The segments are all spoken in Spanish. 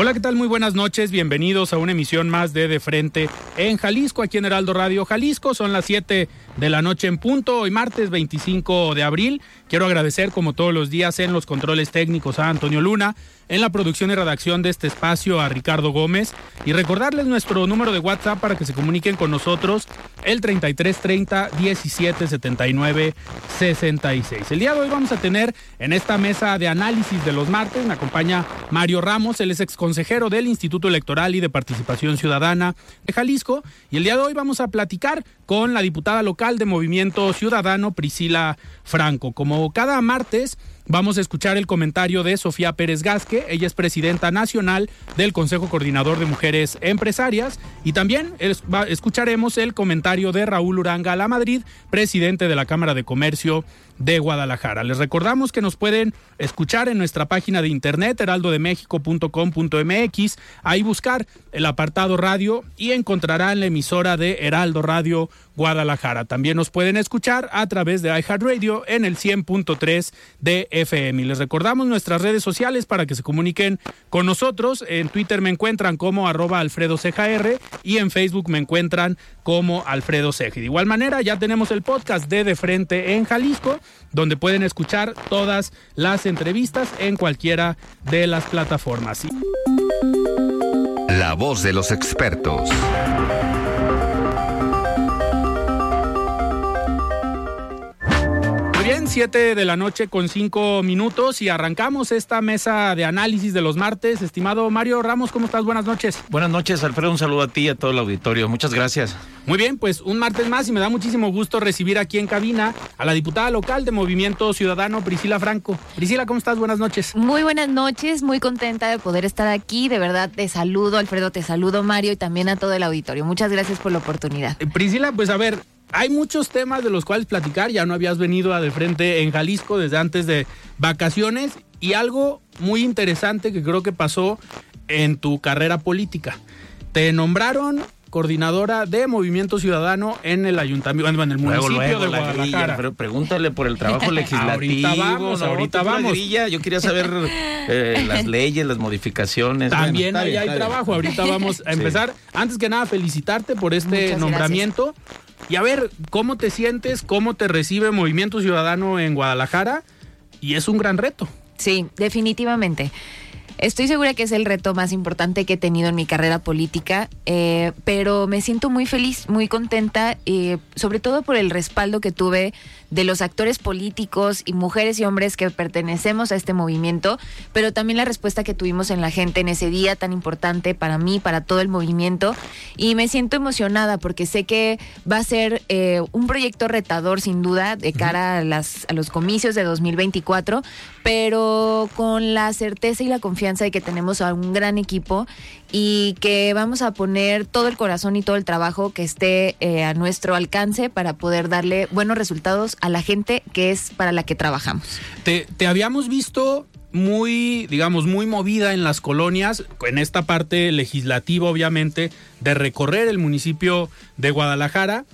Hola, ¿qué tal? Muy buenas noches. Bienvenidos a una emisión más de De Frente en Jalisco, aquí en Heraldo Radio Jalisco. Son las 7 de la noche en punto, hoy martes 25 de abril. Quiero agradecer, como todos los días, en los controles técnicos a Antonio Luna, en la producción y redacción de este espacio a Ricardo Gómez y recordarles nuestro número de WhatsApp para que se comuniquen con nosotros, el 3330 1779 66. El día de hoy vamos a tener en esta mesa de análisis de los martes, me acompaña Mario Ramos, él es ex consejero del Instituto Electoral y de Participación Ciudadana de Jalisco y el día de hoy vamos a platicar con la diputada local de Movimiento Ciudadano, Priscila Franco. Como cada martes, Vamos a escuchar el comentario de Sofía Pérez Gasque, ella es presidenta nacional del Consejo Coordinador de Mujeres Empresarias, y también escucharemos el comentario de Raúl Uranga La Madrid, presidente de la Cámara de Comercio de Guadalajara. Les recordamos que nos pueden escuchar en nuestra página de internet heraldodemexico.com.mx, ahí buscar el apartado radio y encontrarán la emisora de Heraldo Radio Guadalajara. También nos pueden escuchar a través de iHeartRadio en el 100.3 de FM. Y les recordamos nuestras redes sociales para que se comuniquen con nosotros. En Twitter me encuentran como arroba Alfredo y en Facebook me encuentran como Alfredo Ceja. De igual manera, ya tenemos el podcast de De Frente en Jalisco, donde pueden escuchar todas las entrevistas en cualquiera de las plataformas. La voz de los expertos. Bien, 7 de la noche con 5 minutos y arrancamos esta mesa de análisis de los martes. Estimado Mario Ramos, ¿cómo estás? Buenas noches. Buenas noches, Alfredo. Un saludo a ti y a todo el auditorio. Muchas gracias. Muy bien, pues un martes más y me da muchísimo gusto recibir aquí en cabina a la diputada local de Movimiento Ciudadano, Priscila Franco. Priscila, ¿cómo estás? Buenas noches. Muy buenas noches, muy contenta de poder estar aquí. De verdad, te saludo, Alfredo, te saludo, Mario, y también a todo el auditorio. Muchas gracias por la oportunidad. Eh, Priscila, pues a ver, hay muchos temas de los cuales platicar. Ya no habías venido a de frente en Jalisco desde antes de vacaciones y algo muy interesante que creo que pasó en tu carrera política. Te nombraron coordinadora de Movimiento Ciudadano en el ayuntamiento, en el municipio de Guadalajara. pero pregúntale por el trabajo legislativo. ahorita vamos, ahorita vamos. Yo quería saber eh, las leyes, las modificaciones. También ahí hay trabajo. Ahorita vamos a empezar. Antes que nada, felicitarte por este nombramiento. Y a ver, ¿cómo te sientes? ¿Cómo te recibe Movimiento Ciudadano en Guadalajara? Y es un gran reto. Sí, definitivamente. Estoy segura que es el reto más importante que he tenido en mi carrera política, eh, pero me siento muy feliz, muy contenta, eh, sobre todo por el respaldo que tuve de los actores políticos y mujeres y hombres que pertenecemos a este movimiento, pero también la respuesta que tuvimos en la gente en ese día tan importante para mí, para todo el movimiento. Y me siento emocionada porque sé que va a ser eh, un proyecto retador sin duda de cara a, las, a los comicios de 2024, pero con la certeza y la confianza de que tenemos a un gran equipo y que vamos a poner todo el corazón y todo el trabajo que esté eh, a nuestro alcance para poder darle buenos resultados a la gente que es para la que trabajamos. Te, te habíamos visto muy, digamos, muy movida en las colonias, en esta parte legislativa, obviamente, de recorrer el municipio de Guadalajara.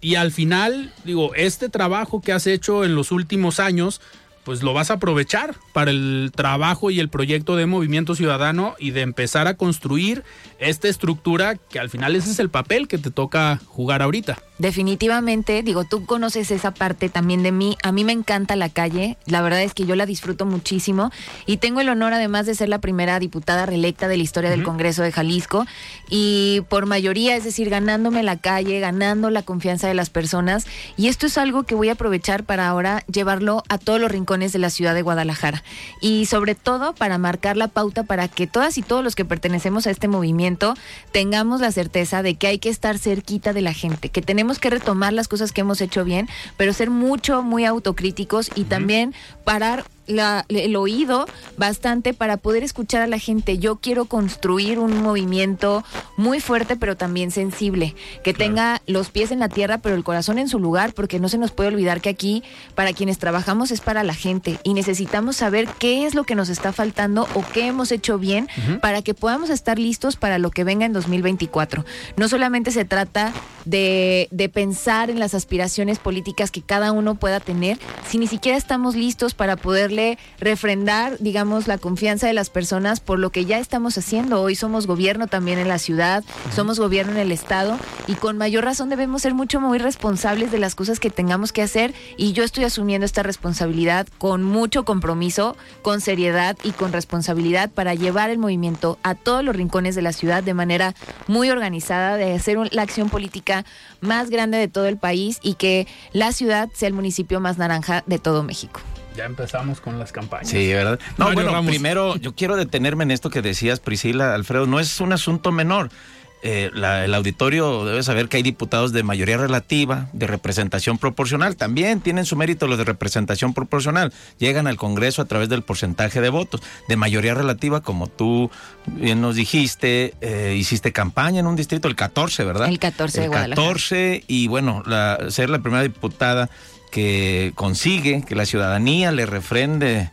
Y al final, digo, este trabajo que has hecho en los últimos años, pues lo vas a aprovechar para el trabajo y el proyecto de Movimiento Ciudadano y de empezar a construir esta estructura que al final ese es el papel que te toca jugar ahorita. Definitivamente, digo, tú conoces esa parte también de mí. A mí me encanta la calle, la verdad es que yo la disfruto muchísimo y tengo el honor además de ser la primera diputada reelecta de la historia del Congreso de Jalisco y por mayoría, es decir, ganándome la calle, ganando la confianza de las personas y esto es algo que voy a aprovechar para ahora llevarlo a todos los rincones de la ciudad de Guadalajara. Y sobre todo para marcar la pauta para que todas y todos los que pertenecemos a este movimiento tengamos la certeza de que hay que estar cerquita de la gente, que tenemos que retomar las cosas que hemos hecho bien, pero ser mucho, muy autocríticos y también parar la, el oído bastante para poder escuchar a la gente. Yo quiero construir un movimiento muy fuerte, pero también sensible, que tenga los pies en la tierra, pero el corazón en su lugar, porque no se nos puede olvidar que aquí, para quienes trabajamos, es para la gente y necesitamos saber qué es lo que nos está faltando o qué hemos hecho bien para que podamos estar listos para lo que venga en 2024. No solamente se trata de, de pensar en las aspiraciones políticas que cada uno pueda tener, si ni siquiera estamos listos para poderle refrendar, digamos, la confianza de las personas por lo que ya estamos haciendo. Hoy somos gobierno también en la ciudad, somos gobierno en el estado y con mayor razón debemos ser mucho muy responsables de las cosas que tengamos que hacer y yo estoy asumiendo esta responsabilidad con mucho compromiso, con seriedad y con responsabilidad para llevar el movimiento a todos los rincones de la ciudad de manera muy organizada, de hacer la acción política más grande de todo el país y que la ciudad sea el municipio más naranja de todo México. Ya empezamos con las campañas. Sí, ¿verdad? No, Mario bueno, Ramos. primero yo quiero detenerme en esto que decías, Priscila, Alfredo, no es un asunto menor. Eh, la- el auditorio debe saber que hay diputados de mayoría relativa, de representación proporcional. También tienen su mérito los de representación proporcional. Llegan al Congreso a través del porcentaje de votos. De mayoría relativa, como tú bien nos dijiste, eh, hiciste campaña en un distrito, el 14, ¿verdad? El 14 de El Guadalajara. 14 y bueno, la- ser la primera diputada que consigue que la ciudadanía le refrende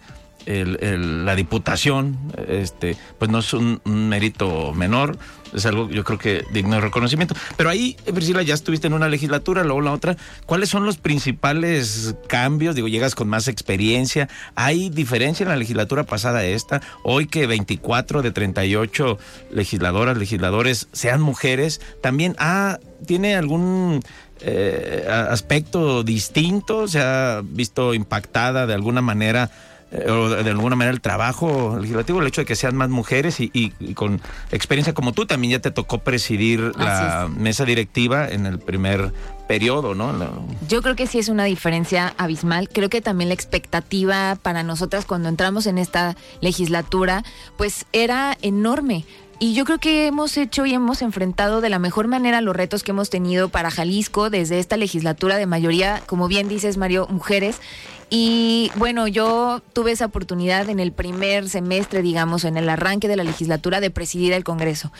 la diputación, este, pues no es un, mérito menor, es algo yo creo que digno de reconocimiento. Pero ahí, Priscila, ya estuviste en una legislatura, luego la otra. ¿Cuáles son los principales cambios? Digo, llegas con más experiencia. ¿Hay diferencia en la legislatura pasada a esta? Hoy que 24 de 38 legisladoras, legisladores sean mujeres, también ah, tiene algún eh, aspecto distinto, se ha visto impactada de alguna manera eh, o de alguna manera el trabajo legislativo, el hecho de que sean más mujeres y, y- y con experiencia como tú, también ya te tocó presidir la mesa directiva en el primer periodo, ¿no? La- Yo creo que sí es una diferencia abismal. Creo que también la expectativa para nosotras cuando entramos en esta legislatura, pues era enorme. Y yo creo que hemos hecho y hemos enfrentado de la mejor manera los retos que hemos tenido para Jalisco desde esta legislatura de mayoría, como bien dices, Mario, mujeres. Y bueno, yo tuve esa oportunidad en el primer semestre, digamos, en el arranque de la legislatura, de presidir el Congreso.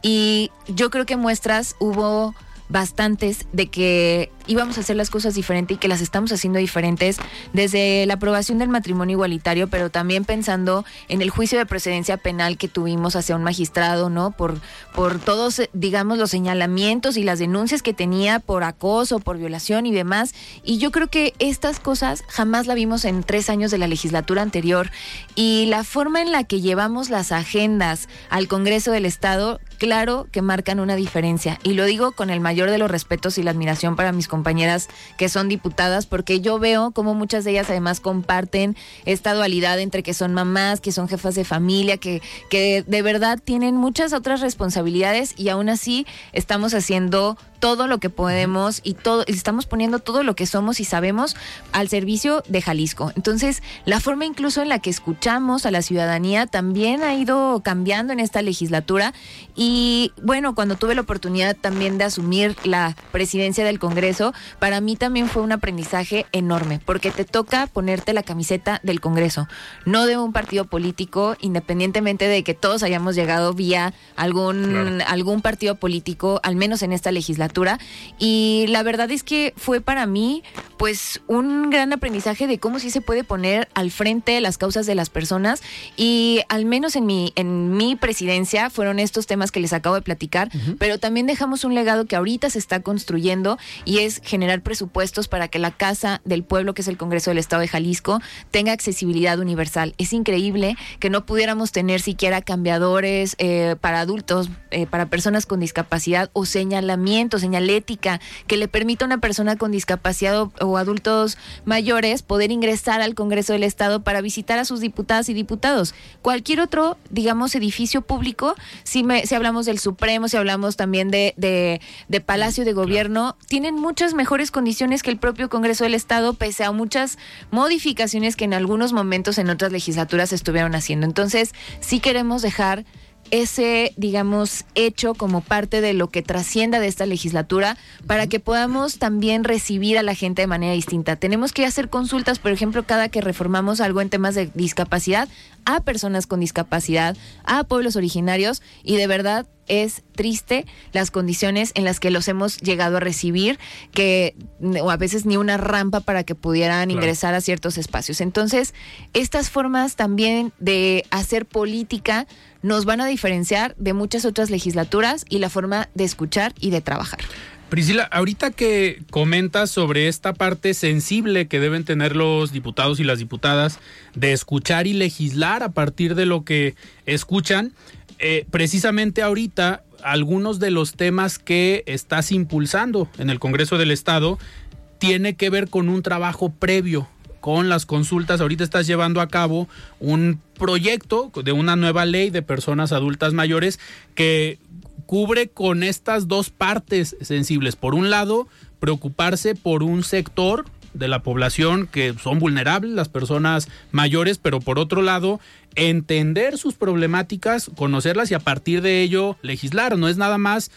Y yo creo que muestras hubo bastantes de que íbamos a hacer las cosas diferente y que las estamos haciendo diferentes desde la aprobación del matrimonio igualitario, pero también pensando en el juicio de precedencia penal que tuvimos hacia un magistrado, ¿no? Por, por todos, digamos, los señalamientos y las denuncias que tenía por acoso, por violación y demás. Y yo creo que estas cosas jamás la vimos en tres años de la legislatura anterior. Y la forma en la que llevamos las agendas al Congreso del Estado, claro que marcan una diferencia. Y lo digo con el mayor de los respetos y la admiración para mis compañeras que son diputadas, porque yo veo como muchas de ellas además comparten esta dualidad entre que son mamás, que son jefas de familia, que, que de verdad tienen muchas otras responsabilidades y aún así estamos haciendo todo lo que podemos y todo estamos poniendo todo lo que somos y sabemos al servicio de Jalisco. Entonces, la forma incluso en la que escuchamos a la ciudadanía también ha ido cambiando en esta legislatura y bueno, cuando tuve la oportunidad también de asumir la presidencia del Congreso, para mí también fue un aprendizaje enorme, porque te toca ponerte la camiseta del Congreso, no de un partido político, independientemente de que todos hayamos llegado vía algún Claro. algún partido político, al menos en esta legislatura. Y la verdad es que fue para mí, pues, un gran aprendizaje de cómo sí se puede poner al frente las causas de las personas. Y al menos en mi, en mi presidencia fueron estos temas que que les acabo de platicar, pero también dejamos un legado que ahorita se está construyendo y es generar presupuestos para que la Casa del Pueblo, que es el Congreso del Estado de Jalisco, tenga accesibilidad universal. Es increíble que no pudiéramos tener siquiera cambiadores eh, para adultos, eh, para personas con discapacidad o señalamiento, señalética, que le permita a una persona con discapacidad o, o adultos mayores poder ingresar al Congreso del Estado para visitar a sus diputadas y diputados. Cualquier otro, digamos, edificio público, si, me, si hablamos del Supremo, si hablamos también de, de, de Palacio de Gobierno, tienen muchas mejores condiciones que el propio Congreso del Estado, pese a muchas modificaciones que en algunos momentos en otras legislaturas estuvieron haciendo. Entonces, sí queremos dejar ese, digamos, hecho como parte de lo que trascienda de esta legislatura para que podamos también recibir a la gente de manera distinta. Tenemos que hacer consultas, por ejemplo, cada que reformamos algo en temas de discapacidad, a personas con discapacidad, a pueblos originarios y de verdad es triste las condiciones en las que los hemos llegado a recibir, que o a veces ni una rampa para que pudieran ingresar a ciertos espacios. Entonces, estas formas también de hacer política nos van a diferenciar de muchas otras legislaturas y la forma de escuchar y de trabajar. Priscila, ahorita que comentas sobre esta parte sensible que deben tener los diputados y las diputadas de escuchar y legislar a partir de lo que escuchan, eh, precisamente ahorita algunos de los temas que estás impulsando en el Congreso del Estado tiene que ver con un trabajo previo con las consultas. Ahorita estás llevando a cabo un proyecto de una nueva ley de personas adultas mayores que cubre con estas dos partes sensibles. Por un lado, preocuparse por un sector de la población que son vulnerables, las personas mayores, pero por otro lado, entender sus problemáticas, conocerlas y a partir de ello legislar. No es nada más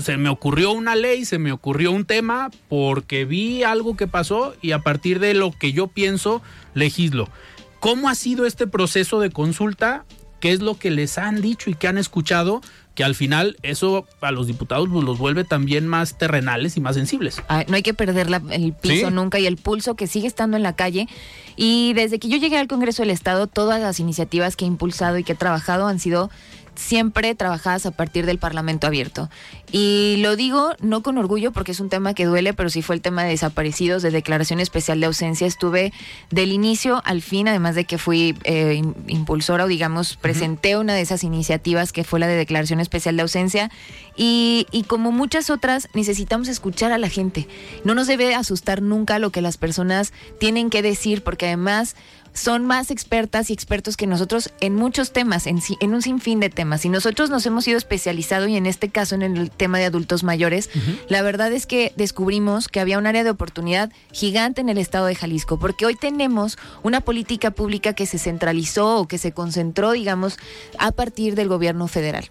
se me ocurrió una ley, se me ocurrió un tema porque vi algo que pasó y a partir de lo que yo pienso, legislo. ¿Cómo ha sido este proceso de consulta? ¿Qué es lo que les han dicho y qué han escuchado? Que al final eso a los diputados pues, los vuelve también más terrenales y más sensibles. Ay, no hay que perder la, el piso Sí. nunca y el pulso que sigue estando en la calle. Y desde que yo llegué al Congreso del Estado, todas las iniciativas que he impulsado y que he trabajado han sido siempre trabajadas a partir del Parlamento abierto. Y lo digo no con orgullo porque es un tema que duele, pero sí fue el tema de desaparecidos, de declaración especial de ausencia. Estuve del inicio al fin, además de que fui eh, im- impulsora o digamos presenté una de esas iniciativas que fue la de declaración especial de ausencia. Y, y como muchas otras, necesitamos escuchar a la gente. No nos debe asustar nunca lo que las personas tienen que decir, porque además son más expertas y expertos que nosotros en muchos temas, en, en un sinfín de temas. Y nosotros nos hemos ido especializado y en este caso en el tema de adultos mayores, la verdad es que descubrimos que había un área de oportunidad gigante en el estado de Jalisco, porque hoy tenemos una política pública que se centralizó o que se concentró, digamos, a partir del gobierno federal.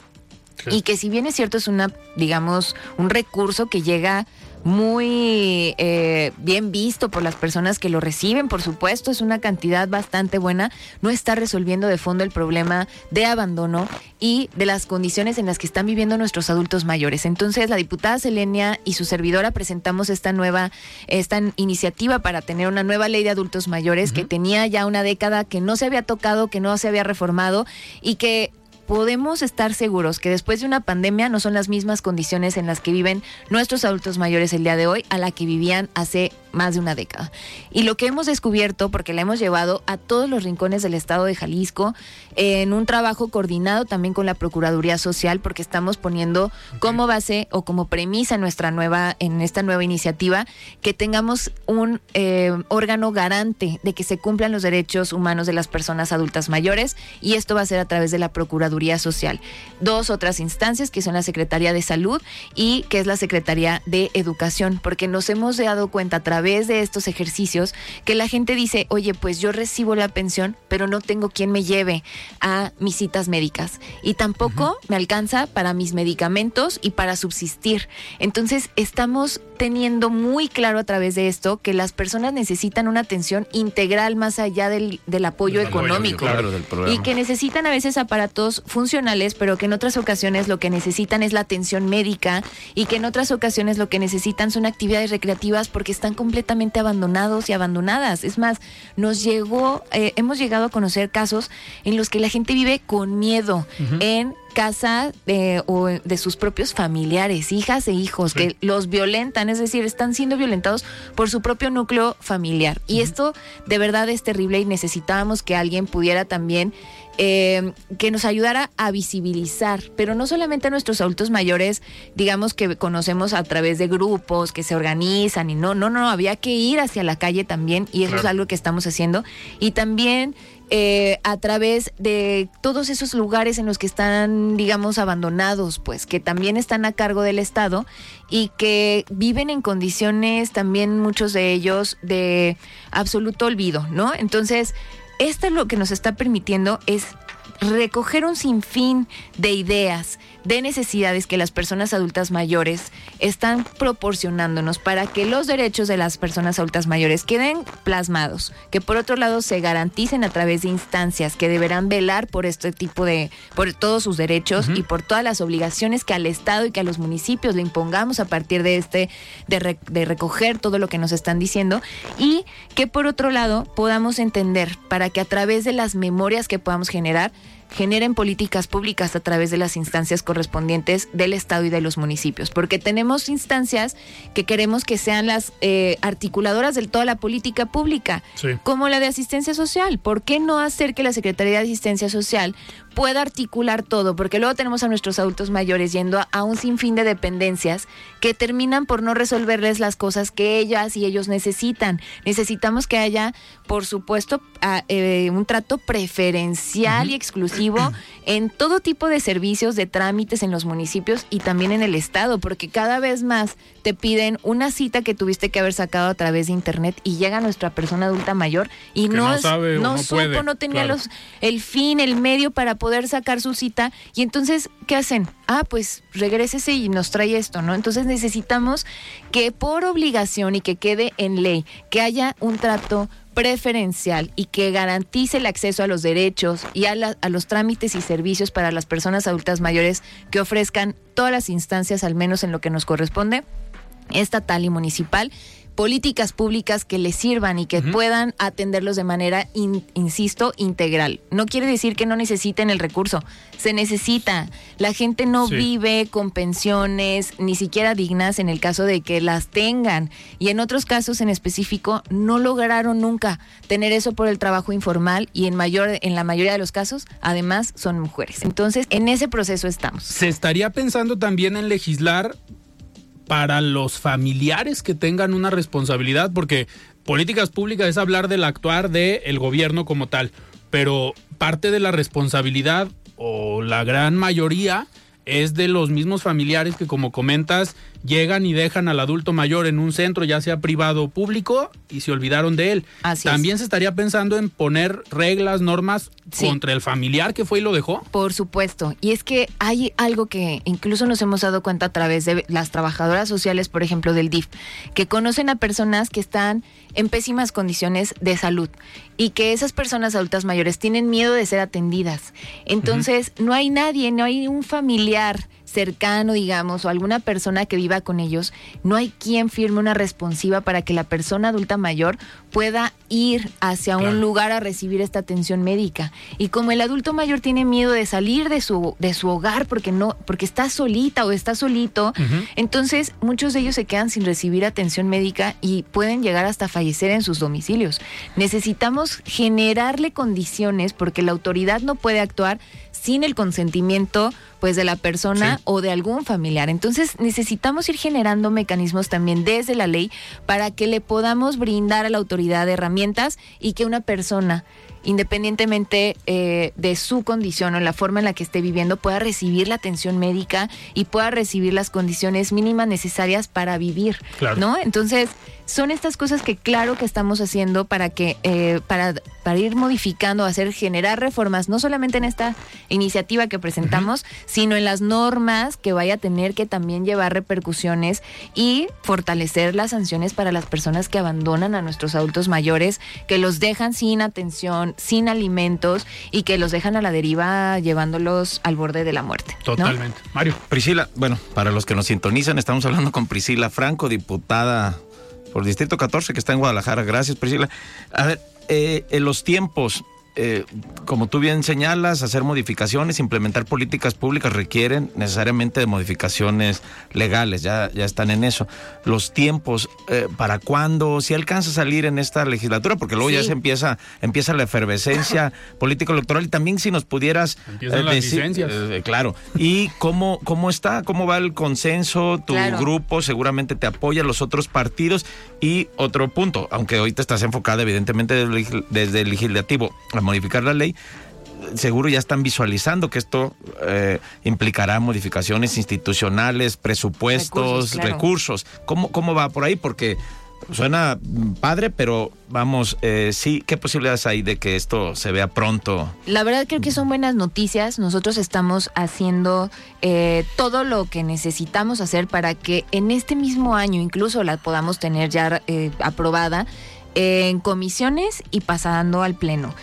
Y que si bien es cierto es una, digamos, un recurso que llega muy eh, bien visto por las personas que lo reciben, por supuesto, es una cantidad bastante buena, no está resolviendo de fondo el problema de abandono y de las condiciones en las que están viviendo nuestros adultos mayores. Entonces, la diputada Selenia y su servidora presentamos esta nueva, esta iniciativa para tener una nueva ley de adultos mayores que tenía ya una década que no se había tocado, que no se había reformado y que podemos estar seguros que después de una pandemia no son las mismas condiciones en las que viven nuestros adultos mayores el día de hoy a la que vivían hace más de una década. Y lo que hemos descubierto, porque la hemos llevado a todos los rincones del estado de Jalisco, en un trabajo coordinado también con la Procuraduría Social, porque estamos poniendo como base o como premisa en nuestra nueva, en esta nueva iniciativa, que tengamos un eh, órgano garante de que se cumplan los derechos humanos de las personas adultas mayores, y esto va a ser a través de la Procuraduría Social. Dos otras instancias, que son la Secretaría de Salud y que es la Secretaría de Educación, porque nos hemos dado cuenta a través de estos ejercicios que la gente dice, oye, pues yo recibo la pensión, pero no tengo quien me lleve a mis citas médicas y tampoco me alcanza para mis medicamentos y para subsistir. Entonces, estamos teniendo muy claro a través de esto que las personas necesitan una atención integral más allá del, del apoyo Del apoyo, económico. claro, y que necesitan a veces aparatos funcionales, pero que en otras ocasiones lo que necesitan es la atención médica y que en otras ocasiones lo que necesitan son actividades recreativas porque están completamente abandonados y abandonadas. Es más, nos llegó, eh, hemos llegado a conocer casos en los que la gente vive con miedo en casa de, o de sus propios familiares, hijas e hijos, que los violentan, es decir, están siendo violentados por su propio núcleo familiar. Y esto de verdad es terrible y necesitábamos que alguien pudiera también eh, que nos ayudara a visibilizar, pero no solamente a nuestros adultos mayores, digamos que conocemos a través de grupos que se organizan y no, no, no, había que ir hacia la calle también y eso es algo que estamos haciendo. Y también eh, a través de todos esos lugares en los que están, digamos, abandonados, pues, que también están a cargo del Estado y que viven en condiciones también muchos de ellos de absoluto olvido, ¿no? Entonces, esto es lo que nos está permitiendo es recoger un sinfín de ideas, de necesidades que las personas adultas mayores están proporcionándonos para que los derechos de las personas adultas mayores queden plasmados, que por otro lado se garanticen a través de instancias que deberán velar por este tipo de, por todos sus derechos y por todas las obligaciones que al Estado y que a los municipios le impongamos a partir de este, de, de recoger todo lo que nos están diciendo y que por otro lado podamos entender para que a través de las memorias que podamos generar, generen políticas públicas a través de las instancias correspondientes del Estado y de los municipios, porque tenemos instancias que queremos que sean las eh, articuladoras de toda la política pública, como la de asistencia social. ¿Por qué no hacer que la Secretaría de Asistencia Social pueda articular todo, porque luego tenemos a nuestros adultos mayores yendo a, un sinfín de dependencias que terminan por no resolverles las cosas que ellas y ellos necesitan. Necesitamos que haya, por supuesto, eh, un trato preferencial y exclusivo en todo tipo de servicios, de trámites en los municipios y también en el Estado, porque cada vez más te piden una cita que tuviste que haber sacado a través de Internet y llega nuestra persona adulta mayor y no, no, supo, no tenía los, el fin, el medio para poder sacar su cita y entonces, ¿qué hacen? Ah, pues regrésese y nos trae esto, ¿no? Entonces necesitamos que por obligación y que quede en ley, que haya un trato preferencial y que garantice el acceso a los derechos y a, a, los trámites y servicios para las personas adultas mayores que ofrezcan todas las instancias, al menos en lo que nos corresponde, estatal y municipal políticas públicas que les sirvan y que puedan atenderlos de manera, insisto, integral. No quiere decir que no necesiten el recurso, se necesita. La gente no vive con pensiones ni siquiera dignas en el caso de que las tengan. Y en otros casos en específico no lograron nunca tener eso por el trabajo informal y en, mayor, en la mayoría de los casos además son mujeres. Entonces en ese proceso estamos. Se estaría pensando también en legislar para los familiares que tengan una responsabilidad, porque políticas públicas es hablar del actuar del gobierno como tal, pero parte de la responsabilidad o la gran mayoría es de los mismos familiares que, como comentas, llegan y dejan al adulto mayor en un centro, ya sea privado o público, y se olvidaron de él. También se estaría pensando en poner reglas, normas contra el familiar que fue y lo dejó. Por supuesto. Y es que hay algo que incluso nos hemos dado cuenta a través de las trabajadoras sociales, por ejemplo, del DIF, que conocen a personas que están en pésimas condiciones de salud y que esas personas adultas mayores tienen miedo de ser atendidas. Entonces, no hay nadie, no hay un familiar cercano, digamos, o alguna persona que viva con ellos, no hay quien firme una responsiva para que la persona adulta mayor pueda ir hacia un lugar a recibir esta atención médica. Y como el adulto mayor tiene miedo de salir de su, de su hogar porque no, porque está solita o está solito, entonces muchos de ellos se quedan sin recibir atención médica y pueden llegar hasta fallecer en sus domicilios. Necesitamos generarle condiciones porque la autoridad no puede actuar sin el consentimiento pues de la persona o de algún familiar. Entonces necesitamos ir generando mecanismos también desde la ley para que le podamos brindar a la autoridad herramientas y que una persona independientemente eh, de su condición o la forma en la que esté viviendo, pueda recibir la atención médica y pueda recibir las condiciones mínimas necesarias para vivir, ¿no? Entonces, son estas cosas que claro que estamos haciendo para que eh, para, para ir modificando, hacer generar reformas, no solamente en esta iniciativa que presentamos, sino en las normas que vaya a tener que también llevar repercusiones y fortalecer las sanciones para las personas que abandonan a nuestros adultos mayores, que los dejan sin atención, sin alimentos y que los dejan a la deriva llevándolos al borde de la muerte. Totalmente. Mario. Priscila, bueno, para los que nos sintonizan, estamos hablando con Priscila Franco, diputada por Distrito 14, que está en Guadalajara. Gracias, Priscila. A ver, eh, en los tiempos, eh, como tú bien señalas, hacer modificaciones, implementar políticas públicas requieren necesariamente de modificaciones legales, ya, ya están en eso. Los tiempos, eh, ¿para cuándo? Si alcanza a salir en esta legislatura, porque luego ya se empieza, empieza la efervescencia político-electoral y también si nos pudieras Empiezan las licencias. claro. ¿Y cómo, cómo está? ¿Cómo va el consenso? Tu grupo seguramente te apoya, los otros partidos. Y otro punto, aunque hoy te estás enfocada evidentemente desde el legislativo modificar la ley, seguro ya están visualizando que esto eh, implicará modificaciones institucionales, presupuestos, recursos. ¿Cómo, ¿Cómo va por ahí? Porque suena padre, pero vamos, eh, sí, ¿qué posibilidades hay de que esto se vea pronto? La verdad creo que son buenas noticias. Nosotros estamos haciendo eh, todo lo que necesitamos hacer para que en este mismo año incluso la podamos tener ya eh, aprobada en comisiones y pasando al pleno.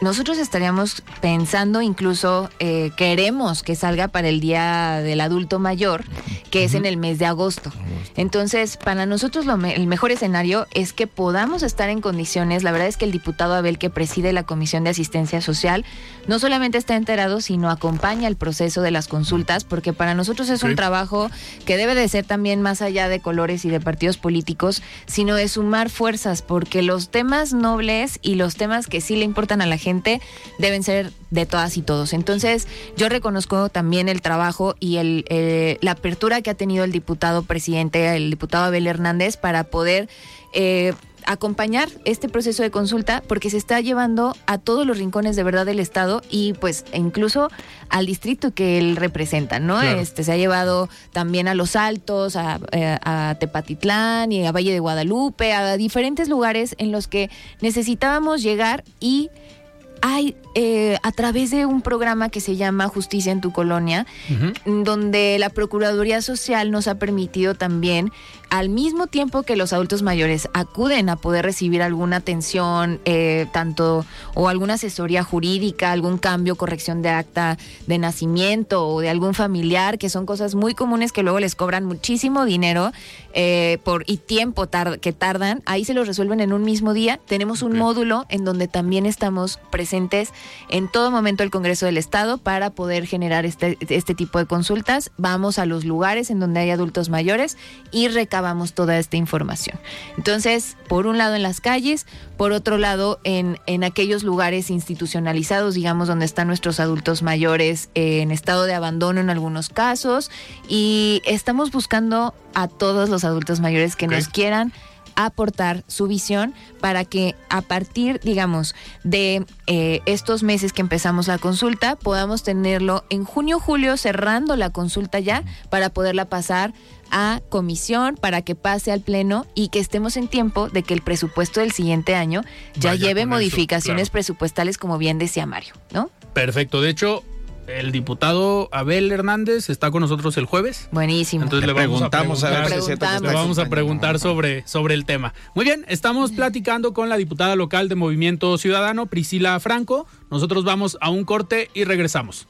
Nosotros estaríamos pensando, incluso eh, queremos que salga para el Día del Adulto Mayor, que es en el mes de agosto. Entonces, para nosotros el mejor escenario es que podamos estar en condiciones, la verdad es que el diputado Abel que preside la Comisión de Asistencia Social, no solamente está enterado, sino acompaña el proceso de las consultas, porque para nosotros es un trabajo que debe de ser también más allá de colores y de partidos políticos, sino de sumar fuerzas, porque los temas nobles y los temas que sí le importan a la gente, deben ser de todas y todos. Entonces, yo reconozco también el trabajo y el, eh, la apertura que ha tenido el diputado presidente, el diputado Abel Hernández, para poder... Eh, acompañar este proceso de consulta porque se está llevando a todos los rincones de verdad del estado y pues e incluso al distrito que él representa, ¿no? Este se ha llevado también a Los Altos, a, eh, a, Tepatitlán y a Valle de Guadalupe, a diferentes lugares en los que necesitábamos llegar y hay eh, a través de un programa que se llama Justicia en tu Colonia, donde la Procuraduría Social nos ha permitido también, al mismo tiempo que los adultos mayores acuden a poder recibir alguna atención, eh, tanto o alguna asesoría jurídica, algún cambio, corrección de acta de nacimiento o de algún familiar, que son cosas muy comunes que luego les cobran muchísimo dinero eh, por y tiempo que tardan, ahí se los resuelven en un mismo día. Tenemos un módulo en donde también estamos presentes en todo momento el Congreso del Estado para poder generar este, este tipo de consultas. Vamos a los lugares en donde hay adultos mayores y recabamos toda esta información. Entonces, por un lado en las calles, por otro lado en, en aquellos lugares institucionalizados, digamos, donde están nuestros adultos mayores en estado de abandono en algunos casos. Y estamos buscando a todos los adultos mayores que nos quieran aportar su visión para que a partir, digamos, de eh, estos meses que empezamos la consulta, podamos tenerlo en junio, julio, cerrando la consulta ya para poderla pasar a comisión para que pase al pleno y que estemos en tiempo de que el presupuesto del siguiente año ya lleve modificaciones presupuestales como bien decía Mario, ¿no? Perfecto. De hecho, el diputado Abel Hernández está con nosotros el jueves. Buenísimo. Entonces le, preguntamos a, ver si le vamos a preguntar sobre, sobre el tema. Muy bien, estamos platicando con la diputada local de Movimiento Ciudadano, Priscila Franco. Nosotros vamos a un corte y regresamos.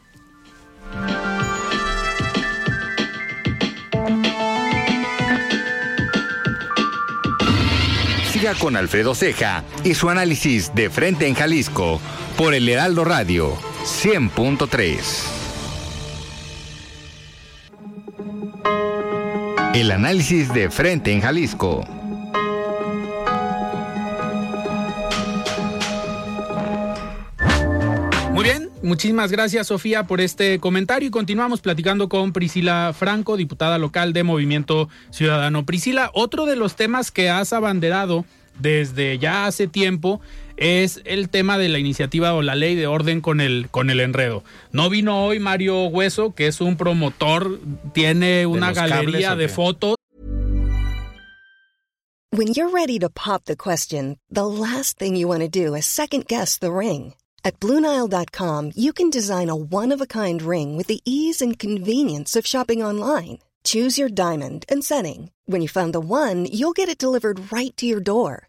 Siga con Alfredo Ceja y su análisis de frente en Jalisco por el Heraldo Radio 100.3. El análisis de frente en Jalisco. Muy bien, muchísimas gracias Sofía por este comentario y continuamos platicando con Priscila Franco, diputada local de Movimiento Ciudadano. Priscila, otro de los temas que has abanderado desde ya hace tiempo es el tema de la iniciativa o la ley de orden con el, con el enredo. No vino hoy Mario Hueso, que es un promotor, tiene una galería de fotos. When you're ready to pop the question, the last thing you want to do is second guess the ring. At BlueNile.com, you can design a one-of-a-kind ring with the ease and convenience of shopping online. Choose your diamond and setting. When you find the one, you'll get it delivered right to your door.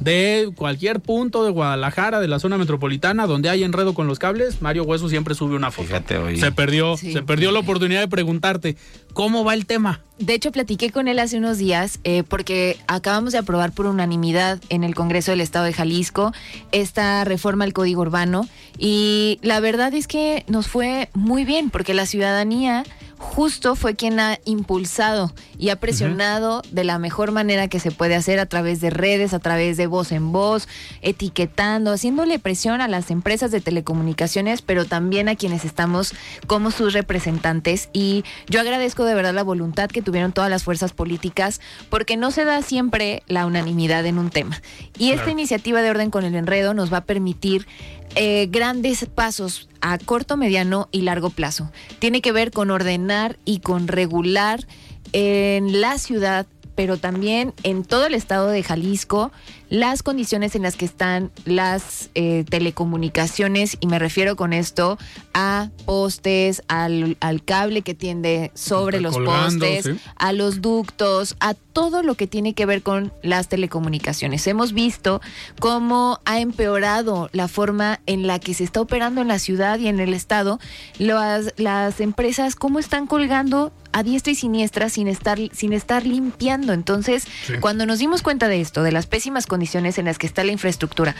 De cualquier punto de Guadalajara, de la zona metropolitana, donde hay enredo con los cables, Mario Hueso siempre sube una foto. Fíjate, oye. Se perdió, Sí. se perdió la oportunidad de preguntarte, ¿cómo va el tema? De hecho, platiqué con él hace unos días eh, porque acabamos de aprobar por unanimidad en el Congreso del Estado de Jalisco esta reforma al Código Urbano y la verdad es que nos fue muy bien porque la ciudadanía justo fue quien ha impulsado y ha presionado de la mejor manera que se puede hacer a través de redes, a través de voz en voz, etiquetando, haciéndole presión a las empresas de telecomunicaciones, pero también a quienes estamos como sus representantes. Y yo agradezco de verdad la voluntad que tuvieron todas las fuerzas políticas, porque no se da siempre la unanimidad en un tema. Y esta iniciativa de orden con el enredo nos va a permitir eh, grandes pasos a corto, mediano y largo plazo. Tiene que ver con ordenar y con regular en la ciudad, pero también en todo el estado de Jalisco, las condiciones en las que están las eh, telecomunicaciones, y me refiero con esto a postes, al, al cable que tiende sobre Está los colgando, postes, sí. a los ductos, a todo lo que tiene que ver con las telecomunicaciones. Hemos visto cómo ha empeorado la forma en la que se está operando en la ciudad y en el estado. Las, las empresas, cómo están colgando a diestra y siniestra sin estar, sin estar limpiando. Entonces, Sí. cuando nos dimos cuenta de esto, de las pésimas condiciones en las que está la infraestructura,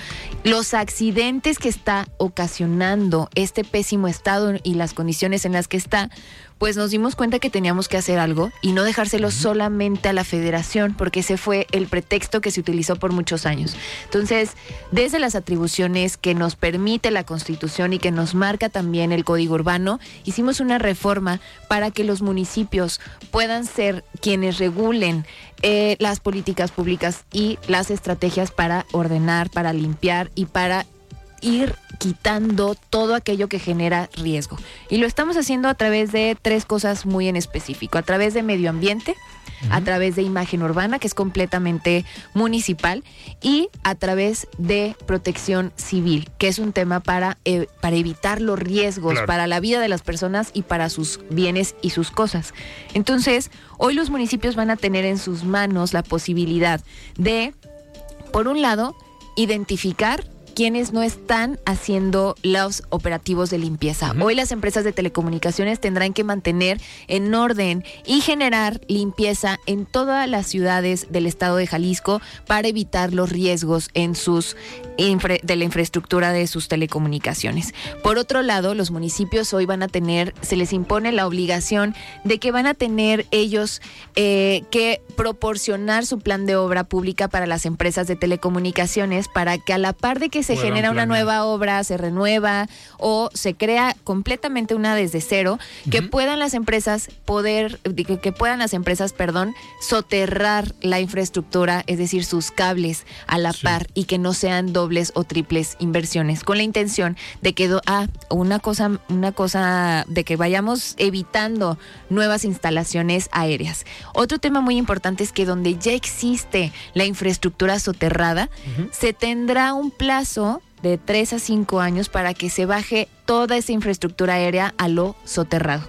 los accidentes que está ocasionando este pésimo estado y las condiciones en las que está, pues nos dimos cuenta que teníamos que hacer algo y no dejárselo solamente a la federación, porque ese fue el pretexto que se utilizó por muchos años. Entonces, desde las atribuciones que nos permite la Constitución y que nos marca también el Código Urbano, hicimos una reforma para que los municipios puedan ser quienes regulen eh, las políticas públicas y las estrategias para ordenar, para limpiar y para ir quitando todo aquello que genera riesgo. Y lo estamos haciendo a través de tres cosas muy en específico. A través de medio ambiente, a través de imagen urbana, que es completamente municipal, y a través de protección civil, que es un tema para, eh, para evitar los riesgos Claro. para la vida de las personas y para sus bienes y sus cosas. Entonces, hoy los municipios van a tener en sus manos la posibilidad de, por un lado, identificar quienes no están haciendo los operativos de limpieza. Hoy las empresas de telecomunicaciones tendrán que mantener en orden y generar limpieza en todas las ciudades del estado de Jalisco para evitar los riesgos en sus infra- de la infraestructura de sus telecomunicaciones. Por otro lado, los municipios hoy van a tener, se les impone la obligación de que van a tener ellos eh, que proporcionar su plan de obra pública para las empresas de telecomunicaciones para que a la par de que se genera una nueva obra, se renueva o se crea completamente una desde cero, que puedan las empresas poder, que puedan las empresas, perdón, soterrar la infraestructura, es decir, sus cables a la Sí. par y que no sean dobles o triples inversiones, con la intención de que, ah, una cosa, una cosa de que vayamos evitando nuevas instalaciones aéreas. Otro tema muy importante es que donde ya existe la infraestructura soterrada, se tendrá un plazo de 3 a 5 años para que se baje toda esa infraestructura aérea a lo soterrado.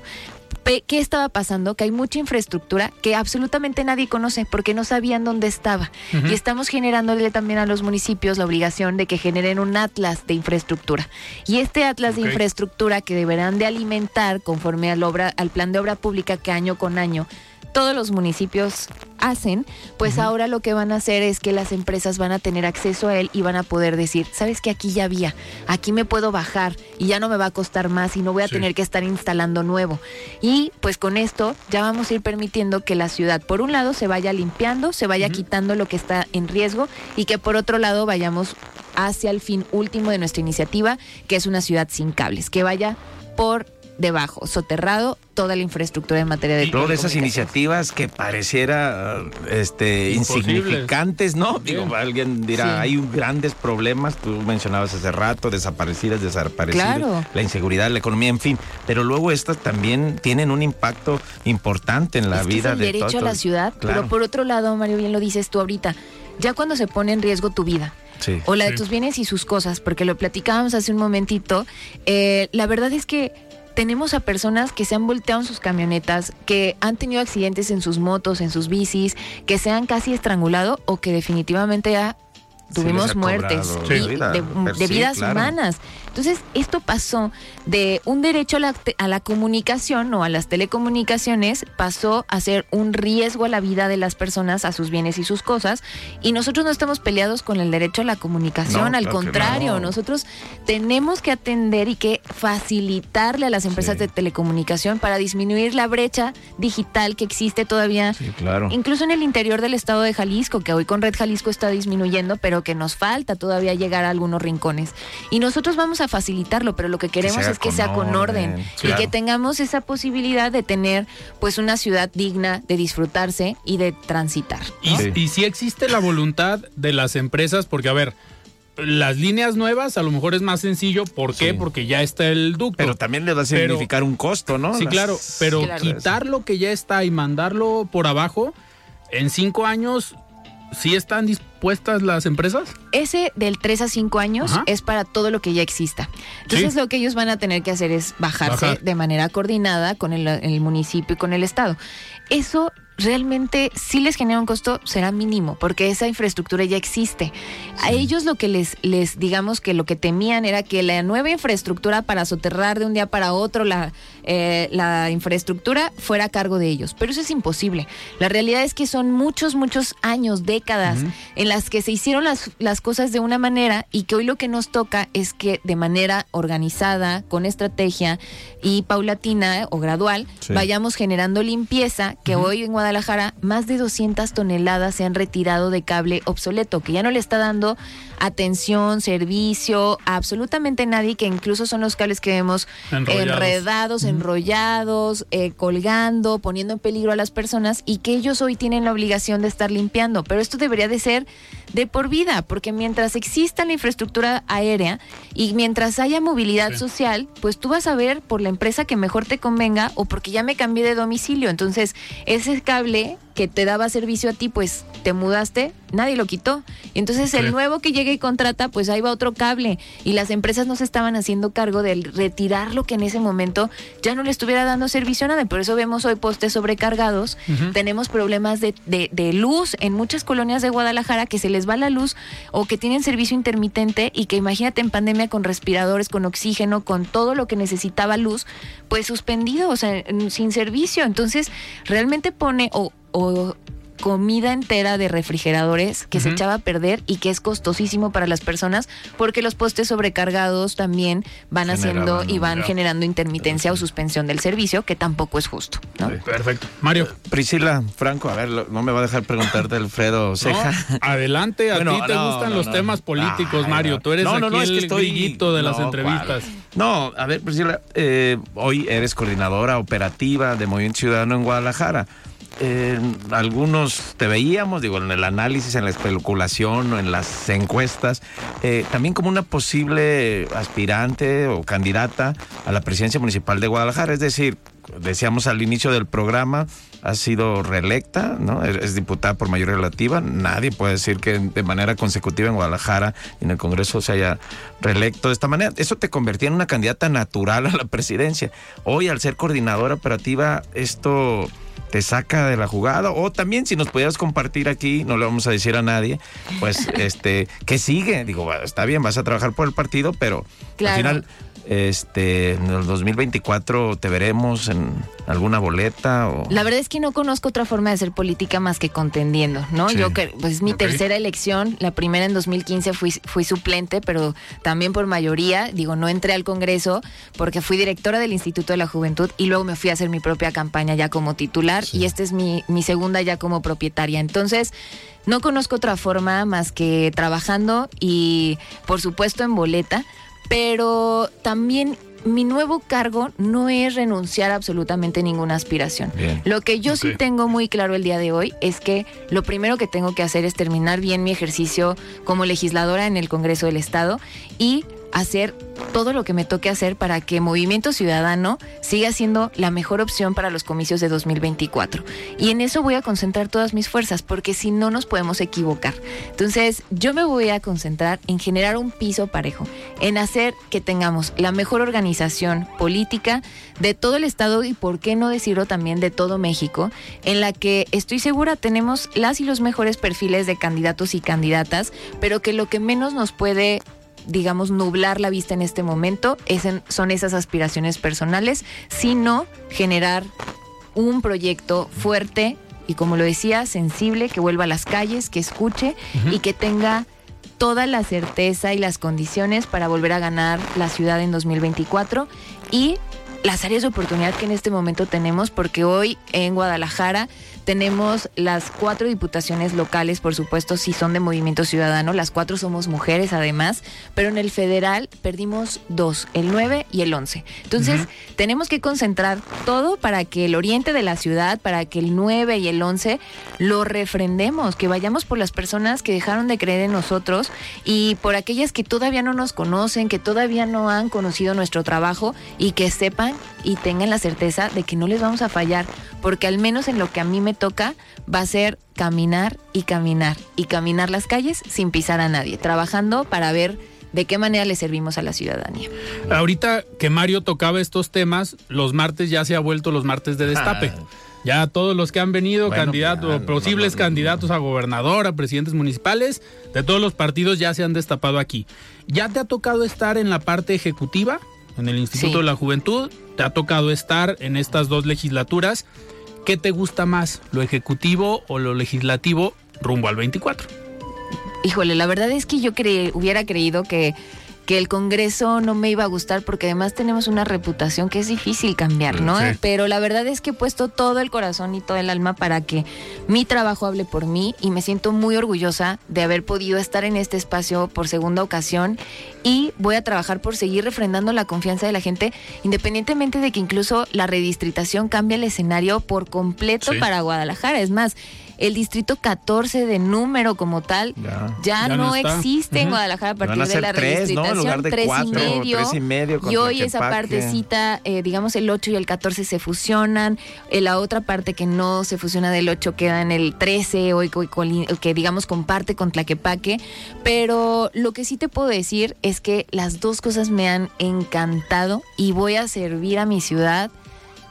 ¿Qué estaba pasando? Que hay mucha infraestructura que absolutamente nadie conoce porque no sabían dónde estaba. Y estamos generándole también a los municipios la obligación de que generen un atlas de infraestructura. Y este atlas de infraestructura que deberán de alimentar conforme al, obra, al plan de obra pública que año con año todos los municipios hacen, pues ahora lo que van a hacer es que las empresas van a tener acceso a él y van a poder decir, sabes que aquí ya había, aquí me puedo bajar y ya no me va a costar más y no voy a Sí. tener que estar instalando nuevo. Y pues con esto ya vamos a ir permitiendo que la ciudad, por un lado, se vaya limpiando, se vaya quitando lo que está en riesgo y que por otro lado vayamos hacia el fin último de nuestra iniciativa, que es una ciudad sin cables, que vaya por debajo, soterrado, toda la infraestructura en materia de Luego de esas iniciativas que pareciera este Imposibles. insignificantes, ¿no? Digo, Bien. alguien dirá, Sí. hay grandes problemas, tú mencionabas hace rato, desaparecidas, desaparecidas, Claro. la inseguridad, la economía, en fin, pero luego estas también tienen un impacto importante en la Es que vida es el de derecho todo- a la ciudad, Claro. pero por otro lado, Mario, bien lo dices tú ahorita, ya cuando se pone en riesgo tu vida, Sí. o la de Sí. tus bienes y sus cosas, porque lo platicábamos hace un momentito, eh, la verdad es que tenemos a personas que se han volteado en sus camionetas, que han tenido accidentes en sus motos, en sus bicis, que se han casi estrangulado o que definitivamente ya tuvimos muertes vida, de, sí, vidas claro. humanas. Entonces, esto pasó de un derecho a la, te- a la comunicación o a las telecomunicaciones, pasó a ser un riesgo a la vida de las personas, a sus bienes y sus cosas. Y nosotros no estamos peleados con el derecho a la comunicación, No, al claro contrario, no. nosotros tenemos que atender y que facilitarle a las empresas Sí. de telecomunicación para disminuir la brecha digital que existe todavía Sí, claro. Incluso en el interior del estado de Jalisco, que hoy con Red Jalisco está disminuyendo, pero que nos falta todavía llegar a algunos rincones. Y nosotros vamos a facilitarlo, pero lo que queremos es que sea con orden, orden, y claro. que tengamos esa posibilidad de tener pues una ciudad digna de disfrutarse y de transitar. Y, Sí. y si existe la voluntad de las empresas, porque a ver, las líneas nuevas a lo mejor es más sencillo. ¿Por qué? Sí. Porque ya está el ducto. Pero también le va a Pero- significar un costo, ¿no? Sí, Las- claro, pero Claro. quitar lo que ya está y mandarlo por abajo, en cinco años, ¿sí están dispuestas las empresas? Ese del 3 a 5 años Ajá. es para todo lo que ya exista. Entonces Sí. lo que ellos van a tener que hacer es bajarse Bajar. de manera coordinada con el, el municipio y con el Estado. Eso realmente sí les genera un costo, será mínimo, porque esa infraestructura ya existe. A ellos lo que les, les, digamos que lo que temían era que la nueva infraestructura para soterrar de un día para otro la, eh, la infraestructura fuera a cargo de ellos. Pero eso es imposible. La realidad es que son muchos, muchos años, décadas, en las que se hicieron las, las cosas de una manera y que hoy lo que nos toca es que de manera organizada, con estrategia y paulatina o gradual, Sí. vayamos generando limpieza, que hoy en Guadalajara más de 200 toneladas se han retirado de cable obsoleto, que ya no le está dando atención, servicio a absolutamente nadie, que incluso son los cables que vemos Enrollados. enredados, enrollados, eh, colgando, poniendo en peligro a las personas y que ellos hoy tienen la obligación de estar limpiando. Pero esto debería de ser de por vida, porque mientras exista la infraestructura aérea y mientras haya movilidad Sí. social, pues tú vas a ver por la empresa que mejor te convenga o porque ya me cambié de domicilio. Entonces, ese cable que te daba servicio a ti, pues te mudaste, nadie lo quitó. Y entonces el nuevo que llega y contrata, pues ahí va otro cable. Y las empresas no se estaban haciendo cargo de retirar lo que en ese momento ya no le estuviera dando servicio a nadie. Por eso vemos hoy postes sobrecargados. Tenemos problemas de, de- de luz en muchas colonias de Guadalajara que se les va la luz o que tienen servicio intermitente y que imagínate en pandemia con respiradores, con oxígeno, con todo lo que necesitaba luz, pues suspendido, o sea, sin servicio. Entonces, realmente pone o, o comida entera de refrigeradores que se echaba a perder y que es costosísimo para las personas porque los postes sobrecargados también van haciendo y van generando intermitencia o suspensión del servicio que tampoco es justo, ¿no? Sí. Perfecto. Mario. Priscila, Franco, a ver, no me va a dejar preguntarte Alfredo Ceja. no, adelante, a Bueno, ti te no, gustan no, los no. temas políticos, Ay, Mario. no. Tú eres No, no, aquí no, es que el estoy- grillito de las entrevistas. ¿cuál? No, a ver, Priscila, eh, hoy eres coordinadora operativa de Movimiento Ciudadano en Guadalajara. Eh, algunos te veíamos, digo, en el análisis, en la especulación o en las encuestas, eh, también como una posible aspirante o candidata a la presidencia municipal de Guadalajara. Es decir, decíamos al inicio del programa, ha sido reelecta, ¿no? Es diputada por mayoría relativa. Nadie puede decir que de manera consecutiva en Guadalajara y en el Congreso se haya reelecto de esta manera. Eso te convertía en una candidata natural a la presidencia. Hoy, al ser coordinadora operativa, esto te saca de la jugada o también si nos pudieras compartir aquí, no le vamos a decir a nadie, pues este, ¿qué sigue? Digo, está bien, vas a trabajar por el partido, pero Claro. al final este en el 2024 te veremos en alguna boleta o La verdad es que no conozco otra forma de hacer política más que contendiendo, ¿no? Sí. Yo que pues es mi Ok. tercera elección, la primera en 2015 fui fui suplente, pero también por mayoría, digo, no entré al Congreso porque fui directora del Instituto de la Juventud y luego me fui a hacer mi propia campaña ya como titular y esta es mi mi segunda ya como propietaria. Entonces, no conozco otra forma más que trabajando y por supuesto en boleta, pero también mi nuevo cargo no es renunciar a absolutamente ninguna aspiración. Bien. Lo que yo sí tengo muy claro el día de hoy es que lo primero que tengo que hacer es terminar bien mi ejercicio como legisladora en el Congreso del Estado y hacer todo lo que me toque hacer para que Movimiento Ciudadano siga siendo la mejor opción para los comicios de 2024. Y en eso voy a concentrar todas mis fuerzas, porque si no nos podemos equivocar. Entonces, yo me voy a concentrar en generar un piso parejo, en hacer que tengamos la mejor organización política de todo el Estado y, por qué no decirlo también, de todo México, en la que estoy segura tenemos las y los mejores perfiles de candidatos y candidatas, pero que lo que menos nos puede digamos, nublar la vista en este momento es en- son esas aspiraciones personales, sino generar un proyecto fuerte y, como lo decía, sensible, que vuelva a las calles, que escuche y que tenga toda la certeza y las condiciones para volver a ganar la ciudad en 2024 y las áreas de oportunidad que en este momento tenemos, porque hoy en Guadalajara tenemos las cuatro diputaciones locales, por supuesto, si son de Movimiento Ciudadano, las cuatro somos mujeres además, pero en el federal perdimos dos, el 9 y el 11. Entonces, tenemos que concentrar todo para que el oriente de la ciudad, para que el 9 y el 11 lo refrendemos, que vayamos por las personas que dejaron de creer en nosotros y por aquellas que todavía no nos conocen, que todavía no han conocido nuestro trabajo y que sepan y tengan la certeza de que no les vamos a fallar, porque al menos en lo que a mí me toca va a ser caminar y caminar y caminar las calles sin pisar a nadie, trabajando para ver de qué manera le servimos a la ciudadanía. Ahorita que Mario tocaba estos temas, los martes ya se ha vuelto los martes de destape. Ah. Ya todos los que han venido, Bueno, candidatos, posibles no, no, no. candidatos a gobernador, a presidentes municipales, de todos los partidos ya se han destapado aquí. ¿Ya te ha tocado estar en la parte ejecutiva, en el Instituto Sí. de la Juventud? ¿Te ha tocado estar en estas dos legislaturas? ¿Qué te gusta más, lo ejecutivo o lo legislativo rumbo al 24? Híjole, la verdad es que yo cre- hubiera creído que, que el Congreso no me iba a gustar porque además tenemos una reputación que es difícil cambiar, ¿no? Sí. Pero la verdad es que he puesto todo el corazón y todo el alma para que mi trabajo hable por mí y me siento muy orgullosa de haber podido estar en este espacio por segunda ocasión y voy a trabajar por seguir refrendando la confianza de la gente, independientemente de que incluso la redistritación cambie el escenario por completo Sí. para Guadalajara. Es más, el distrito 14 de número como tal Ya. ya, Ya no, no existe en Ujú. Guadalajara a Van partir a de la ¿no? En redistritación, tres, cuatro, y medio. tres y medio y hoy esa partecita, eh, digamos el 8 y el 14 se fusionan, eh, la otra parte que no se fusiona del 8 queda en el 13, hoy que digamos comparte con Tlaquepaque, pero lo que sí te puedo decir es que las dos cosas me han encantado y voy a servir a mi ciudad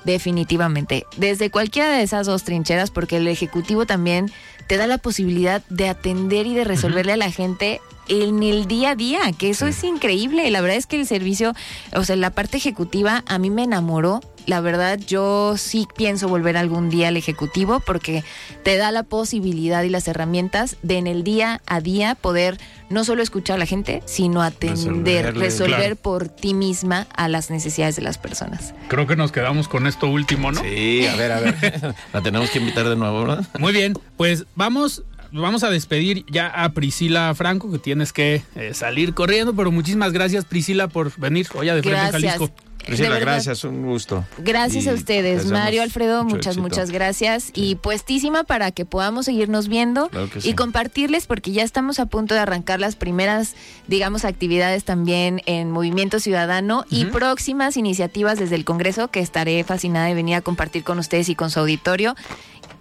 Definitivamente. Desde cualquiera de esas dos trincheras, porque el Ejecutivo también te da la posibilidad de atender y de resolverle a la gente en el día a día, que eso es increíble. La verdad es que el servicio, o sea, la parte ejecutiva a mí me enamoró. La verdad, yo sí pienso volver algún día al Ejecutivo porque te da la posibilidad y las herramientas de en el día a día poder no solo escuchar a la gente, sino atender, Resolverle, resolver claro. por ti misma a las necesidades de las personas. Creo que nos quedamos con esto último, ¿no? Sí, a ver, a ver. La tenemos que invitar de nuevo, ¿verdad? Muy bien, pues vamos, vamos a despedir ya a Priscila Franco, que tienes que eh, salir corriendo, pero muchísimas gracias Priscila por venir hoy a De Frente Gracias. Jalisco. Priscila, gracias, un gusto. Gracias Y a ustedes, Mario, Alfredo, muchas, éxito. muchas gracias. Y puestísima para que podamos seguirnos viendo Claro y sí. compartirles, porque ya estamos a punto de arrancar las primeras, digamos, actividades también en Movimiento Ciudadano y próximas iniciativas desde el Congreso que estaré fascinada de venir a compartir con ustedes y con su auditorio.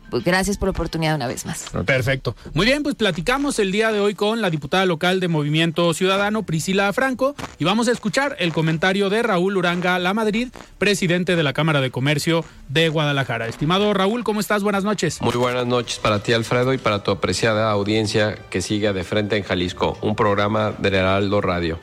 Pues, Gracias por la oportunidad una vez más. Perfecto. Muy bien, pues platicamos el día de hoy con la diputada local de Movimiento Ciudadano, Priscila Franco, y vamos a escuchar el comentario de Raúl Uranga La Madrid, presidente de la Cámara de Comercio de Guadalajara. Estimado Raúl, ¿cómo estás? Buenas noches. Muy buenas noches para ti, Alfredo, y para tu apreciada audiencia que sigue de frente en Jalisco, un programa del Heraldo Radio.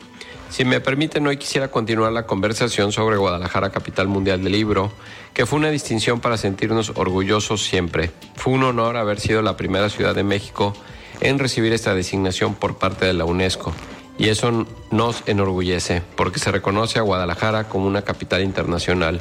Si me permiten, hoy quisiera continuar la conversación sobre Guadalajara, capital mundial del libro, que fue una distinción para sentirnos orgullosos siempre. Fue un honor haber sido la primera ciudad de México en recibir esta designación por parte de la UNESCO. Y eso nos enorgullece, porque se reconoce a Guadalajara como una capital internacional.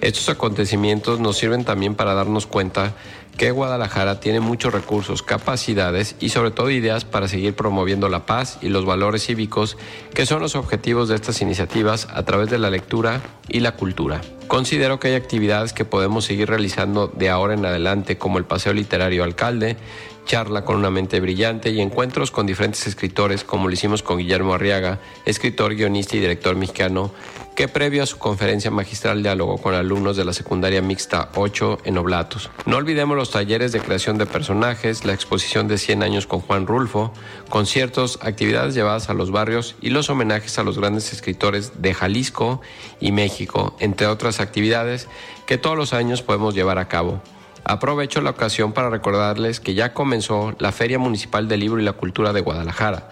Estos acontecimientos nos sirven también para darnos cuenta que Guadalajara tiene muchos recursos, capacidades y sobre todo ideas para seguir promoviendo la paz y los valores cívicos que son los objetivos de estas iniciativas a través de la lectura y la cultura. Considero que hay actividades que podemos seguir realizando de ahora en adelante como el Paseo Literario Alcalde, charla con una mente brillante y encuentros con diferentes escritores como lo hicimos con Guillermo Arriaga, escritor, guionista y director mexicano, que previo a su conferencia magistral dialogó con alumnos de la secundaria mixta 8 en Oblatos. No olvidemos los talleres de creación de personajes, la exposición de 100 años con Juan Rulfo, conciertos, actividades llevadas a los barrios y los homenajes a los grandes escritores de Jalisco y México, entre otras actividades que todos los años podemos llevar a cabo. Aprovecho la ocasión para recordarles que ya comenzó la Feria Municipal del Libro y la Cultura de Guadalajara,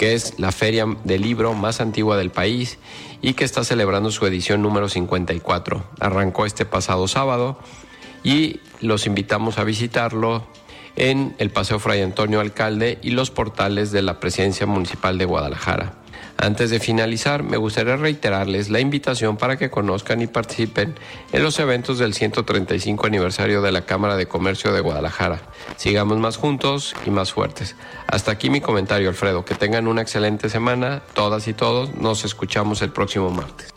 que es la feria del libro más antigua del país y que está celebrando su edición número 54. Arrancó este pasado sábado y los invitamos a visitarlo en el Paseo Fray Antonio Alcalde y los portales de la Presidencia Municipal de Guadalajara. Antes de finalizar, me gustaría reiterarles la invitación para que conozcan y participen en los eventos del 135 aniversario de la Cámara de Comercio de Guadalajara. Sigamos más juntos y más fuertes. Hasta aquí mi comentario, Alfredo. Que tengan una excelente semana, todas y todos. Nos escuchamos el próximo martes.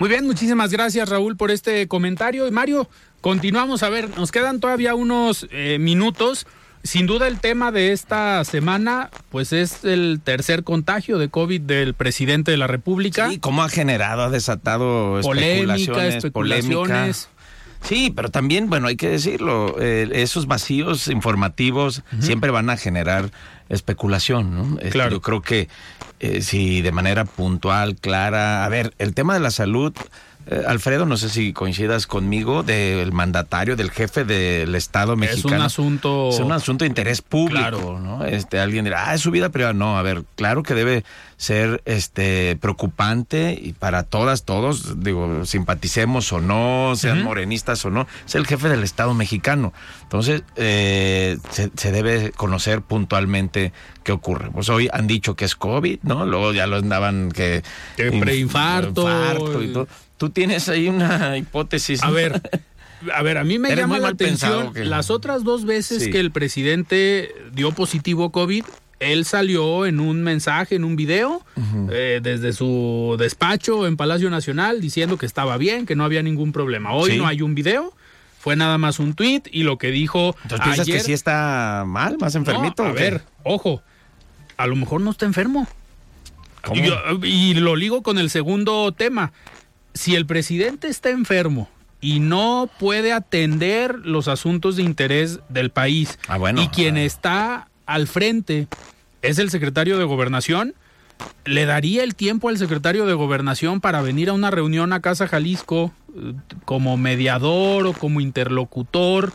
Muy bien, muchísimas gracias Raúl por este comentario. Mario, continuamos a ver, nos quedan todavía unos eh, minutos. Sin duda el tema de esta semana, pues es el tercer contagio de COVID del presidente de la República. Sí, cómo ha generado, ha desatado Polémica, especulaciones, especulaciones. polémica. Sí, pero también, bueno, hay que decirlo, eh, esos vacíos informativos siempre van a generar especulación, ¿no? Este, Claro. Yo creo que eh, si de manera puntual, clara, a ver, el tema de la salud, eh, Alfredo, no sé si coincidas conmigo, del mandatario, del jefe del Estado Es mexicano. un asunto... Es un asunto de interés público, Claro. ¿no? Este, alguien dirá, ah, es su vida privada. No, a ver, claro que debe ser este preocupante y para todas, todos, digo, simpaticemos o no, sean morenistas o no, es el jefe del Estado mexicano. Entonces, eh, se, se debe conocer puntualmente qué ocurre. Pues hoy han dicho que es COVID, ¿no? Luego ya lo andaban que... Que inf- preinfarto. infarto y todo. Tú tienes ahí una hipótesis. A ver, a ver, a mí me Eres llama la pensado, atención las otras dos veces Sí. que el presidente dio positivo COVID. Él salió en un mensaje, en un video, eh, desde su despacho en Palacio Nacional, diciendo que estaba bien, que no había ningún problema. Hoy Sí. no hay un video, fue nada más un tweet y lo que dijo Entonces piensas ayer, que sí está mal, más enfermito. No, a ver, ojo, a lo mejor no está enfermo. ¿Cómo? Y, yo- y lo ligo con el segundo tema. Si el presidente está enfermo y no puede atender los asuntos de interés del país Ah, bueno. y quien Ah. está al frente es el secretario de gobernación, ¿le daría el tiempo al secretario de gobernación para venir a una reunión a Casa Jalisco eh, como mediador o como interlocutor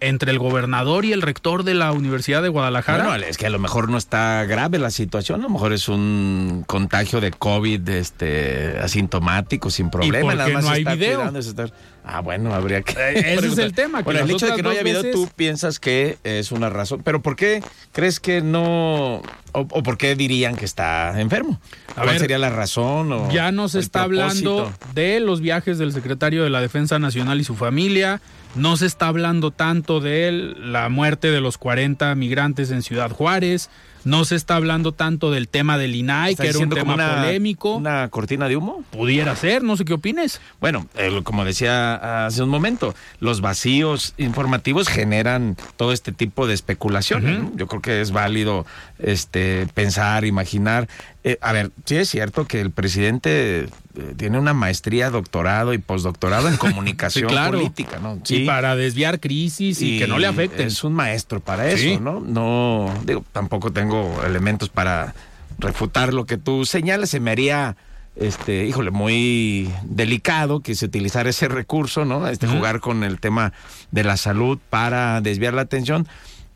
entre el gobernador y el rector de la Universidad de Guadalajara? Bueno, es que a lo mejor no está grave la situación, a lo mejor es un contagio de COVID este, asintomático, sin problema. nada más no hay está video? cuidando, se está- Ah, bueno, habría que... Eh, ese es el tema, que Bueno, el hecho de que no haya video, veces- tú piensas que es una razón. ¿Pero por qué crees que no... o, o por qué dirían que está enfermo? A ¿Cuál ver, sería la razón? O Ya no se el está hablando de los viajes del secretario de la Defensa Nacional y su familia. No se está hablando tanto de él, la muerte de los 40 migrantes en Ciudad Juárez. No se está hablando tanto del tema del INAI, ¿Estás que era un tema una- polémico. ¿Una cortina de humo? Pudiera ser, no sé qué opines. Bueno, eh, como decía hace un momento, los vacíos informativos generan todo este tipo de especulaciones. ¿no? Yo creo que es válido este, pensar, imaginar. Eh, a ver, sí es cierto que el presidente eh, tiene una maestría, doctorado y postdoctorado en comunicación Sí, claro. política, ¿no? Y para desviar crisis y, que no le afecten. Es un maestro para eso, Sí. ¿no? No, digo, tampoco tengo elementos para refutar lo que tú señalas. Se me haría, este, híjole, muy delicado que se utilizara ese recurso, ¿no? Este, jugar con el tema de la salud para desviar la atención.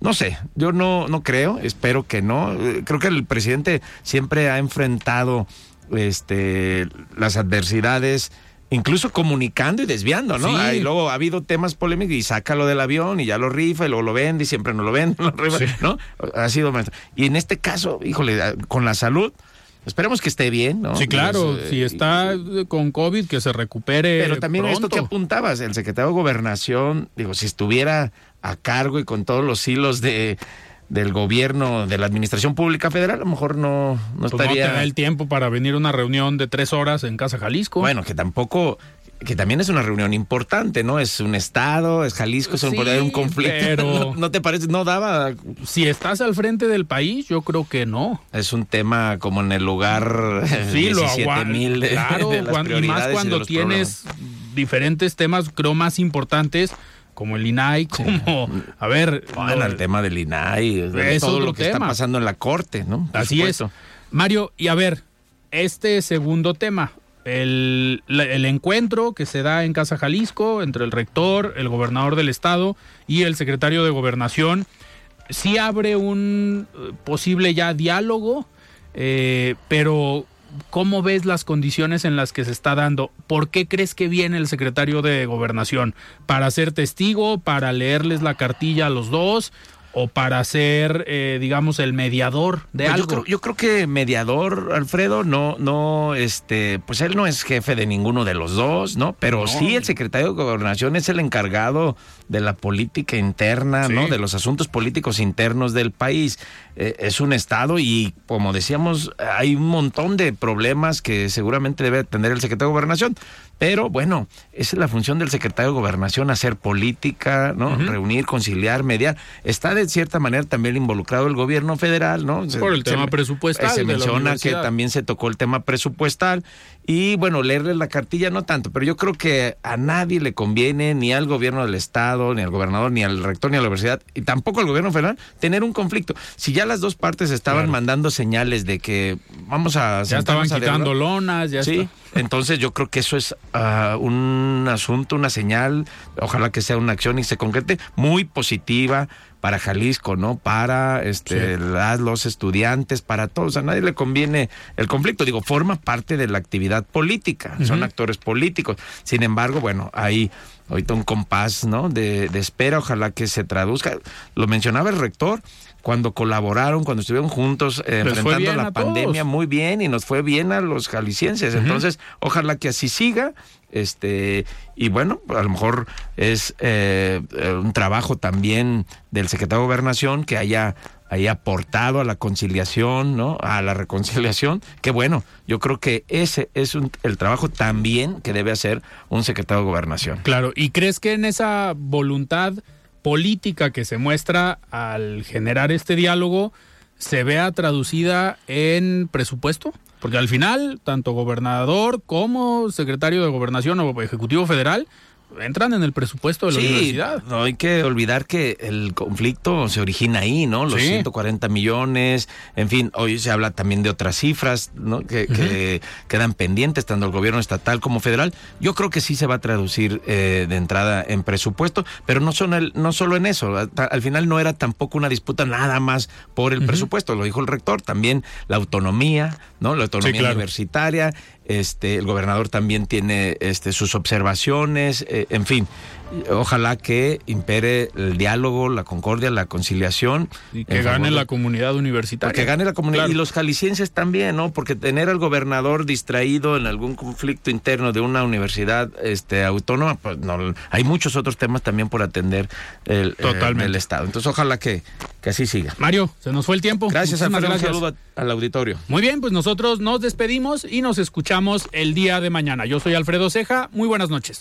No sé, yo no, no creo, espero que no. Eh, Creo que el presidente siempre ha enfrentado este, las adversidades, incluso comunicando y desviando, ¿no? Sí. Ah, y luego ha habido temas polémicos y saca lo del avión y ya lo rifa y luego lo vende y siempre no lo vende, lo rifa, Sí. ¿no? Ha sido maestro. Y en este caso, híjole, ah, con la salud, Esperemos que esté bien, ¿no? Sí, claro, Pues, eh, si está con COVID, que se recupere. Pero también esto que apuntabas, el secretario de Gobernación, digo, si estuviera a cargo y con todos los hilos de del gobierno, de la administración pública federal, a lo mejor no, no Pues no estaría... te da el tiempo para venir a una reunión de tres horas en Casa Jalisco. Bueno, que tampoco, que también es una reunión importante, ¿no? Es un estado, es Jalisco, es un, Sí, un conflicto. pero- ¿No, no te parece? No daba. si estás al frente del país, yo creo que no. Es un tema como en el lugar Sí, lo 17 aguanta. mil de, Claro, de las cuando- y más cuando tienes diferentes temas, creo, más importantes, como el INAI, como, a ver, Bueno, el tema del INAI, de todo lo que tema. está pasando en la corte, ¿no? Por Así supuesto. es. Mario, y a ver, este segundo tema, el, el encuentro que se da en Casa Jalisco entre el rector, el gobernador del estado y el secretario de gobernación, sí abre un eh, posible ya diálogo, eh, pero ¿cómo ves las condiciones en las que se está dando? ¿Por qué crees que viene el secretario de gobernación? ¿Para ser testigo? ¿Para leerles la cartilla a los dos? ¿O para ser, eh, digamos, el mediador de Pues yo algo? creo, yo creo que mediador, Alfredo, no, no, este, pues él no es jefe de ninguno de los dos, ¿no? Pero sí el secretario de Gobernación es el encargado de la política interna, Sí. ¿no? De los asuntos políticos internos del país. Eh, es un estado y, como decíamos, hay un montón de problemas que seguramente debe atender el secretario de Gobernación. Pero bueno, esa es la función del secretario de Gobernación, hacer política, ¿no? Reunir, conciliar, mediar. Está de cierta manera también involucrado el gobierno federal, ¿no? Se- Por el se- tema presupuestal Se de la menciona que también se tocó el tema presupuestal y bueno, leerle la cartilla no tanto, pero yo creo que a nadie le conviene, ni al gobierno del estado, ni al gobernador, ni al rector, ni a la universidad, y tampoco al gobierno federal, tener un conflicto. Si ya las dos partes estaban Claro. mandando señales de que vamos a... ya estaban a quitando lonas, ya Sí, está. entonces yo creo que eso es ah, un asunto, una señal, ojalá que sea una acción y se concrete, muy positiva para Jalisco, ¿no? Para este Sí. las, los estudiantes, para todos. A nadie le conviene el conflicto. Digo, forma parte de la actividad política, son actores políticos. Sin embargo, bueno, hay ahorita un compás, ¿no? De, de espera, ojalá que se traduzca. Lo mencionaba el rector. Cuando colaboraron, cuando estuvieron juntos eh, enfrentando la pandemia, muy bien y nos fue bien a los jaliscienses. Entonces, ojalá que así siga. Este, y bueno, a lo mejor es eh, eh, un trabajo también del secretario de Gobernación que haya, haya aportado a la conciliación, ¿no? A la reconciliación. Que bueno, yo creo que ese es un- el trabajo también que debe hacer un secretario de Gobernación. Claro, ¿y crees que en esa voluntad política que se muestra al generar este diálogo se vea traducida en presupuesto? Porque al final, tanto gobernador como secretario de gobernación o ejecutivo federal entran en el presupuesto de la Sí, universidad. no hay que olvidar que el conflicto se origina ahí, ¿no? Los Sí. 140 millones, en fin, hoy se habla también de otras cifras, ¿no? Que, que quedan pendientes tanto el gobierno estatal como federal. Yo creo que sí se va a traducir eh, de entrada en presupuesto, pero no, son el- no solo en eso. Al, al final no era tampoco una disputa nada más por el presupuesto, lo dijo el rector, también la autonomía, ¿no? La autonomía claro. universitaria, este, el gobernador también tiene este, sus observaciones, eh, en fin, ojalá que impere el diálogo, la concordia, la conciliación. Y que gane de- la comunidad universitaria. Porque gane la comunidad. Claro. Y los jaliscienses también, ¿no? Porque tener al gobernador distraído en algún conflicto interno de una universidad este, autónoma, pues no, hay muchos otros temas también por atender el, eh, Estado. Entonces, ojalá que, que así siga. Mario, se nos fue el tiempo. Gracias, Alfredo. Un gracias. saludo a- al auditorio. Muy bien, pues nosotros nos despedimos y nos escuchamos el día de mañana. Yo soy Alfredo Ceja. Muy buenas noches.